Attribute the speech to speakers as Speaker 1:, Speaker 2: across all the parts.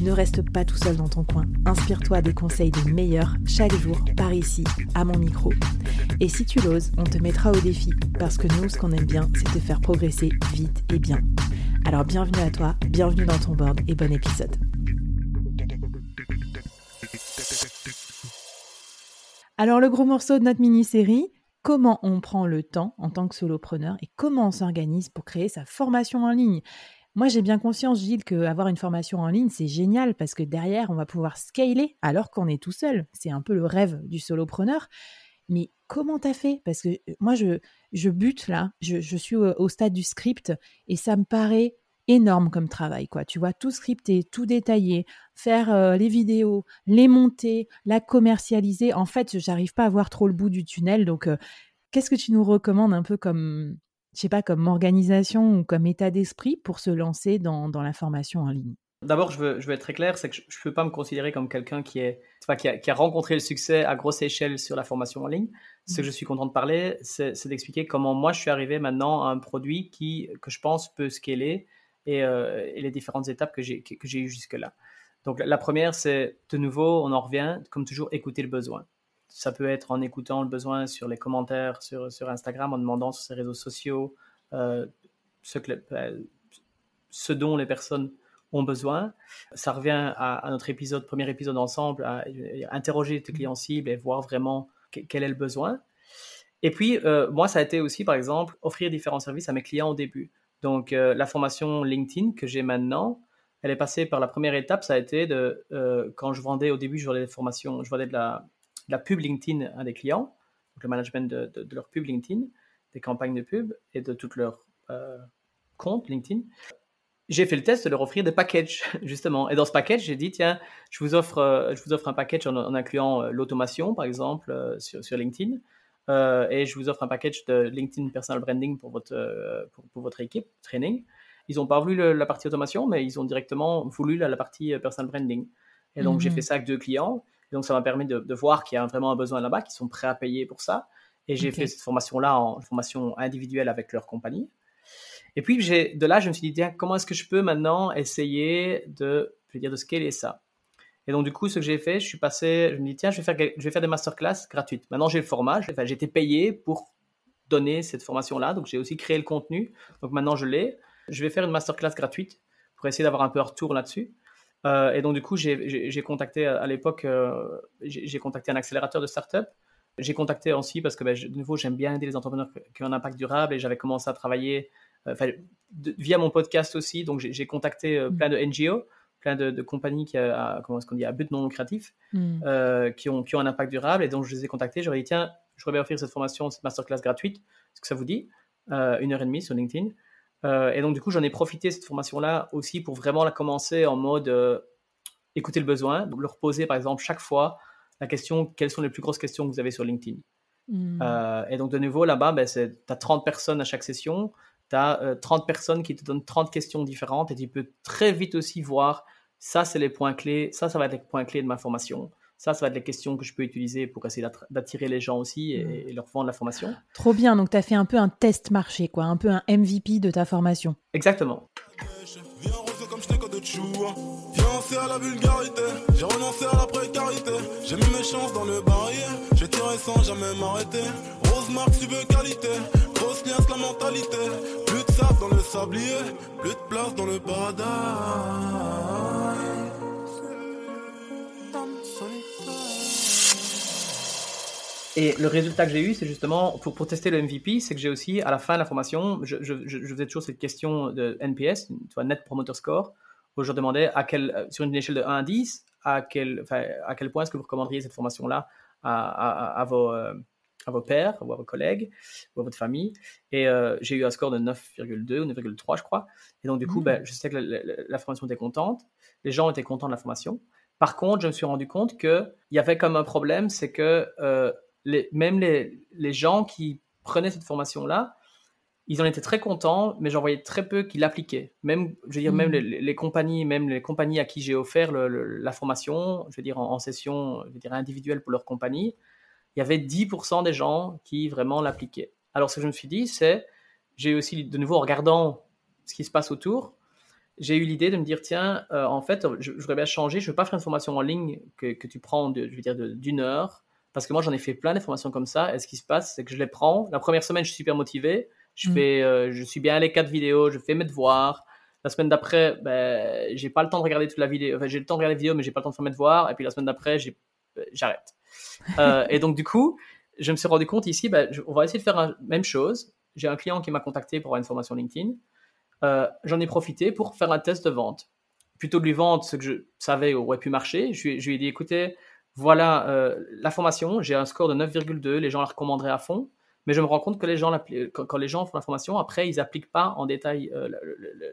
Speaker 1: Ne reste pas tout seul dans ton coin. Inspire-toi des conseils des meilleurs chaque jour par ici, à mon micro. Et si tu l'oses, on te mettra au défi parce que nous, ce qu'on aime bien, c'est te faire progresser vite et bien. Alors bienvenue à toi, bienvenue dans ton board et bon épisode. Alors le gros morceau de notre mini-série, comment on prend le temps en tant que solopreneur et comment on s'organise pour créer sa formation en ligne. Moi, j'ai bien conscience, Gilles, qu'avoir une formation en ligne, c'est génial parce que derrière, on va pouvoir scaler alors qu'on est tout seul. C'est un peu le rêve du solopreneur. Mais comment t'as fait? Parce que euh, moi, je, je bute là, je, suis au, stade du script et ça me paraît énorme comme travail, quoi. Tu vois, tout scripter, tout détailler, faire euh, les vidéos, les monter, la commercialiser. En fait, j'arrive pas à voir trop le bout du tunnel. Donc, euh, qu'est-ce que tu nous recommandes un peu comme je sais pas, comme organisation ou comme état d'esprit pour se lancer dans, dans la formation en ligne?
Speaker 2: D'abord, je veux, je veux être très clair, c'est que je ne peux pas me considérer comme quelqu'un qui, est, qui, a, qui a rencontré le succès à grosse échelle sur la formation en ligne. Ce que mmh. je suis content de parler, c'est d'expliquer comment moi je suis arrivé maintenant à un produit qui, que je pense peut scaler et, euh, et les différentes étapes que j'ai que, eues jusque-là. Donc la première, c'est de nouveau, on en revient, comme toujours, écouter le besoin. Ça peut être en écoutant le besoin sur les commentaires sur, Instagram, en demandant sur ses réseaux sociaux euh, ce, que, euh, ce dont les personnes ont besoin. Ça revient à, notre épisode, premier épisode ensemble, à, interroger tes clients cibles et voir vraiment quel est le besoin. Et puis, euh, moi, ça a été aussi, par exemple, offrir différents services à mes clients au début. Donc, la formation LinkedIn que j'ai maintenant, elle est passée par la première étape, ça a été de, quand je vendais au début, je vendais des formations, je vendais de la, la pub LinkedIn à des clients, donc le management de, leur pub LinkedIn, des campagnes de pub et de tout leur euh, compte LinkedIn. J'ai fait le test de leur offrir des packages, justement. Et dans ce package, j'ai dit, tiens, je vous offre, euh, je vous offre un package en, incluant euh, l'automation, par exemple, sur, sur, LinkedIn. et je vous offre un package de LinkedIn Personal Branding pour votre, pour, votre équipe, training. Ils n'ont pas voulu la partie automation, mais ils ont directement voulu la, partie Personal Branding. Et donc, j'ai mhm. fait ça avec deux clients donc, ça m'a permis de, voir qu'il y a vraiment un besoin là-bas, qu'ils sont prêts à payer pour ça. Et j'ai fait cette formation-là en formation individuelle avec leur compagnie. Et puis, de là, je me suis dit, comment est-ce que je peux maintenant essayer de, je veux dire, de scaler ça? Et donc, du coup, ce que j'ai fait, je suis passé, je me dis, tiens, je vais faire, je vais faire des masterclass gratuites. Maintenant, j'ai le format, j'ai été payé pour donner cette formation-là. Donc, j'ai aussi créé le contenu. Donc, maintenant, je l'ai. Je vais faire une masterclass gratuite pour essayer d'avoir un peu un retour là-dessus. Euh, et donc, du coup, j'ai contacté à l'époque, euh, j'ai contacté un accélérateur de start-up. J'ai contacté aussi parce que, ben, de nouveau, j'aime bien aider les entrepreneurs qui ont un impact durable et j'avais commencé à travailler euh, via mon podcast aussi. Donc, j'ai contacté mm. plein de NGO, plein de, compagnies qui a, comment est-ce qu'on dit, à but non lucratif, mm. qui, ont, qui ont un impact durable. Et donc, je les ai contactés. J'aurais dit, tiens, je voudrais offrir cette formation, cette masterclass gratuite. Est-ce que ça vous dit? Une heure et demie sur LinkedIn. Euh, et donc, du coup, j'en ai profité cette formation-là aussi pour vraiment la commencer en mode euh, écouter le besoin, donc leur poser par exemple chaque fois la question quelles sont les plus grosses questions que vous avez sur LinkedIn? Hmm. Euh, et donc, de nouveau, là-bas, ben, tu as 30 personnes à chaque session, tu as 30 personnes qui te donnent 30 questions différentes et tu peux très vite aussi voir ça, c'est les points clés, ça, ça va être les points clés de ma formation. Ça, ça va être les questions que je peux utiliser pour essayer d'attirer les gens aussi et, leur vendre la formation.
Speaker 1: Trop bien, donc tu as fait un peu un test marché, quoi, un peu un MVP de ta formation.
Speaker 2: Exactement.
Speaker 3: Viens à la vulgarité, j'ai renoncé à la précarité, j'ai mis mes chances dans le barrière, j'ai tiré sans jamais m'arrêter. Rose marque, tu veux qualité, grosse liasse la mentalité, plus de sable dans le sablier, plus de place dans le paradis.
Speaker 2: Et le résultat que j'ai eu, c'est justement, pour, pour tester le MVP, c'est que j'ai aussi, à la fin de la formation, je, je, je, faisais toujours cette question de NPS, tu vois, Net Promoter Score, où je demandais à quel, sur une échelle de 1 à 10, à quel, à quel point est-ce que vous recommanderiez cette formation-là à, à, vos, euh, à vos pairs, ou à vos collègues, ou à votre famille. Et euh, j'ai eu un score de 9,2 ou 9,3, je crois. Et donc, du coup, mmh. ben, je sais que la, formation était contente. Les gens étaient contents de la formation. Par contre, je me suis rendu compte qu'il y avait comme un problème, c'est que euh, les, même les, les, gens qui prenaient cette formation-là, ils en étaient très contents, mais j'en voyais très peu qui l'appliquaient. Même, je veux dire, même mmh. les, compagnies, même les compagnies à qui j'ai offert la formation, je veux dire en, session, je veux dire individuelle pour leur compagnie, il y avait 10% des gens qui vraiment l'appliquaient. Alors ce que je me suis dit, c'est, j'ai aussi de nouveau en regardant ce qui se passe autour, j'ai eu l'idée de me dire tiens, euh, en fait, je, voudrais bien changer. Je ne veux pas faire une formation en ligne que, que tu prends, de, je veux dire, d'une heure, parce que moi j'en ai fait plein de formations comme ça. Et ce qui se passe, c'est que je les prends. La première semaine, je suis super motivé. Je mm. fais, euh, je suis bien les quatre vidéos, je fais mes devoirs. La semaine d'après, ben, j'ai pas le temps de regarder toute la vidéo. Enfin, j'ai le temps de regarder la vidéo, mais j'ai pas le temps de faire mes devoirs. Et puis la semaine d'après, euh, j'arrête. euh, et donc du coup, je me suis rendu compte ici, ben, on va essayer de faire la même chose. J'ai un client qui m'a contacté pour avoir une formation LinkedIn. Euh, j'en ai profité pour faire un test de vente. Plutôt de lui vendre ce que je savais aurait pu marcher, je lui, ai dit écoutez, voilà euh, la formation, j'ai un score de 9,2, les gens la recommanderaient à fond, mais je me rends compte que les gens, quand, les gens font la formation, après, ils n'appliquent pas en détail euh,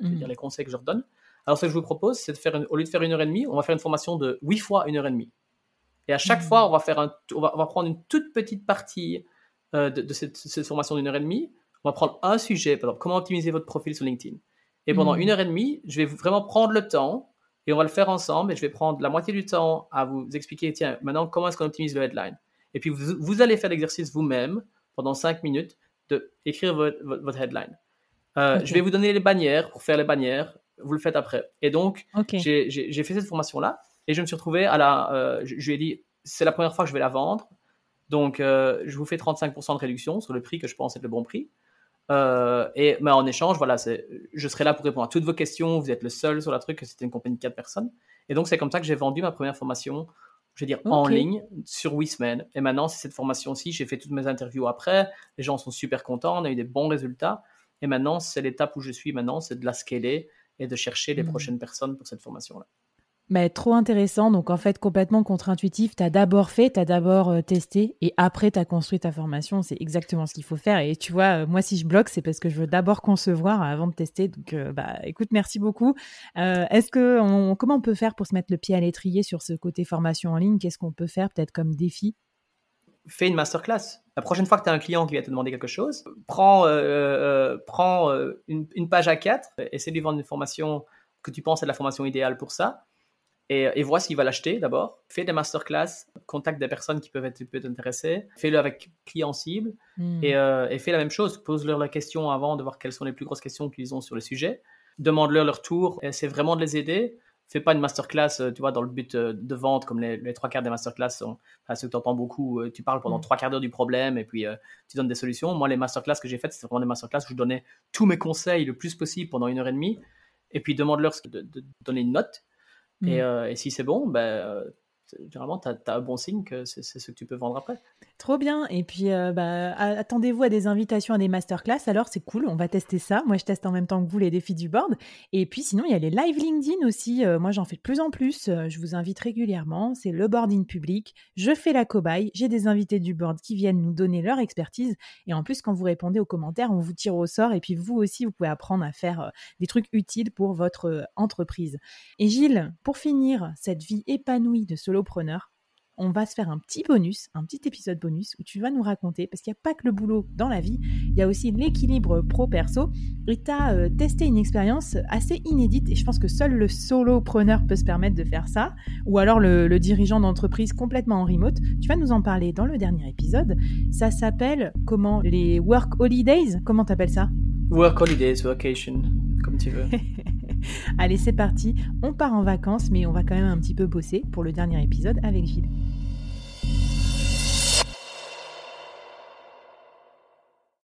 Speaker 2: mmh. les conseils que je leur donne. Alors, ce que je vous propose, c'est de faire, au lieu de faire une heure et demie, on va faire une formation de 8 fois une heure et demie. Et à chaque mmh. fois, on va, faire un, on va, prendre une toute petite partie de, cette, cette, formation d'une heure et demie on va prendre un sujet, par exemple, comment optimiser votre profil sur LinkedIn. Et pendant hmm. une heure et demie, je vais vraiment prendre le temps et on va le faire ensemble et je vais prendre la moitié du temps à vous expliquer, tiens, maintenant, comment est-ce qu'on optimise le headline. Et puis, vous, allez faire l'exercice vous-même pendant cinq minutes de écrire votre, headline. Euh, je vais vous donner les bannières pour faire les bannières. Vous le faites après. Et donc, j'ai fait cette formation-là et je me suis retrouvé à la. Euh, je, lui ai dit, c'est la première fois que je vais la vendre. Donc, euh, je vous fais 35% de réduction sur le prix que je pense être le bon prix. Euh, et mais en échange, voilà, je serai là pour répondre à toutes vos questions. Vous êtes le seul sur la truc, c'était une compagnie de quatre personnes. Et donc, c'est comme ça que j'ai vendu ma première formation, je veux dire, en ligne, sur Wisman. Et maintenant, c'est cette formation-ci. J'ai fait toutes mes interviews après. Les gens sont super contents. On a eu des bons résultats. Et maintenant, c'est l'étape où je suis maintenant, c'est de la scaler et de chercher les mmh. prochaines personnes pour cette formation-là.
Speaker 1: Mais trop intéressant. Donc, en fait, complètement contre-intuitif. Tu as d'abord fait, tu as d'abord euh, testé et après, tu as construit ta formation. C'est exactement ce qu'il faut faire. Et tu vois, euh, moi, si je bloque, c'est parce que je veux d'abord concevoir avant de tester. Donc, euh, bah, écoute, merci beaucoup. Est-ce que, comment on peut faire pour se mettre le pied à l'étrier sur ce côté formation en ligne? Qu'est-ce qu'on peut faire peut-être comme défi?
Speaker 2: Fais une masterclass. La prochaine fois que tu as un client qui va te demander quelque chose, prends, une, page à 4 essaie de lui vendre une formation que tu penses être la formation idéale pour ça et, vois s'il va l'acheter d'abord. Fais des masterclass, contacte des personnes qui peuvent être, intéressées, fais-le avec clients cibles hmm. euh, et, fais la même chose. Pose-leur la question avant de voir quelles sont les plus grosses questions qu'ils ont sur le sujet. Demande-leur leur tour. C'est vraiment de les aider. Fais pas une masterclass, euh, tu vois, dans le but euh, de vente, comme les, trois quarts des masterclass sont, enfin, ceux que tu entends beaucoup, tu parles pendant hmm. trois quarts d'heure du problème et puis tu donnes des solutions. Moi, les masterclass que j'ai faites, c'était vraiment des masterclass où je donnais tous mes conseils le plus possible pendant une heure et demie. Et puis demande-leur de donner une note. Mm. Euh, et, si c'est bon, ben, euh, généralement, tu as, un bon signe que c'est ce que tu peux vendre après.
Speaker 1: Trop bien. Et puis, euh, bah, attendez-vous à des invitations à des masterclass. Alors, c'est cool. On va tester ça. Moi, je teste en même temps que vous les défis du board. Et puis, sinon, il y a les live LinkedIn aussi. moi, j'en fais de plus en plus. je vous invite régulièrement. C'est le boarding public. Je fais la cobaye. J'ai des invités du board qui viennent nous donner leur expertise. Et en plus, quand vous répondez aux commentaires, on vous tire au sort. Et puis, vous aussi, vous pouvez apprendre à faire des trucs utiles pour votre entreprise. Et Gilles, pour finir cette vie épanouie de solopreneur, on va se faire un petit bonus, un petit épisode bonus où tu vas nous raconter, parce qu'il n'y a pas que le boulot dans la vie, il y a aussi l'équilibre pro-perso. Et tu as euh, testé une expérience assez inédite, et je pense que seul le solopreneur peut se permettre de faire ça, ou alors le, le dirigeant d'entreprise complètement en remote. Tu vas nous en parler dans le dernier épisode. Ça s'appelle comment les work holidays? Comment t'appelles ça?
Speaker 2: Work holidays, vacation, comme tu veux.
Speaker 1: Allez, c'est parti. On part en vacances, mais on va quand même un petit peu bosser pour le dernier épisode avec Gilles.